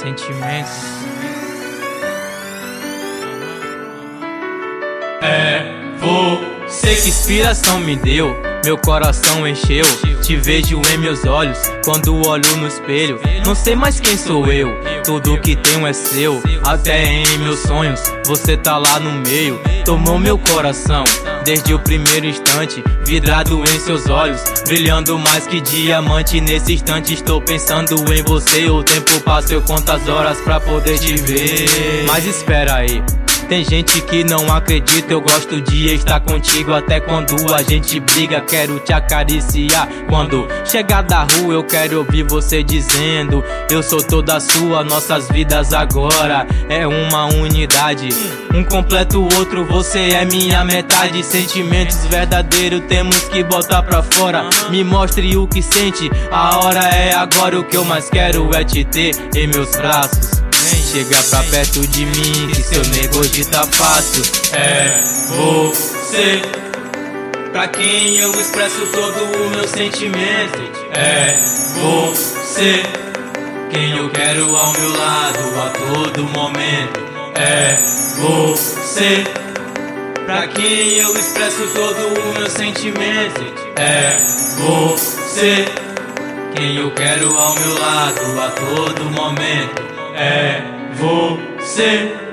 Sentimentos. É você que inspiração me deu, meu coração encheu. Te vejo em meus olhos quando olho no espelho. Não sei mais quem sou eu, tudo que tenho é seu. Até em meus sonhos, você tá lá no meio. Tomou meu coração desde o primeiro instante, vidrado em seus olhos, brilhando mais que diamante. Nesse instante estou pensando em você. O tempo passa, eu conto as horas pra poder te ver. Mas espera aí. Tem gente que não acredita, eu gosto de estar contigo até quando a gente briga, quero te acariciar. Quando chegar da rua, eu quero ouvir você dizendo: Eu sou toda sua, nossas vidas agora é uma unidade. Um completo outro, você é minha metade. Sentimentos verdadeiros temos que botar pra fora. Me mostre o que sente, a hora é agora. O que eu mais quero é te ter em meus braços. Chega pra perto de mim, que seu negócio tá fácil. É você, pra quem eu expresso todo o meu sentimento. É você, quem eu quero ao meu lado a todo momento. É você, pra quem eu expresso todo o meu sentimento. É você, quem eu quero ao meu lado a todo momento. É você.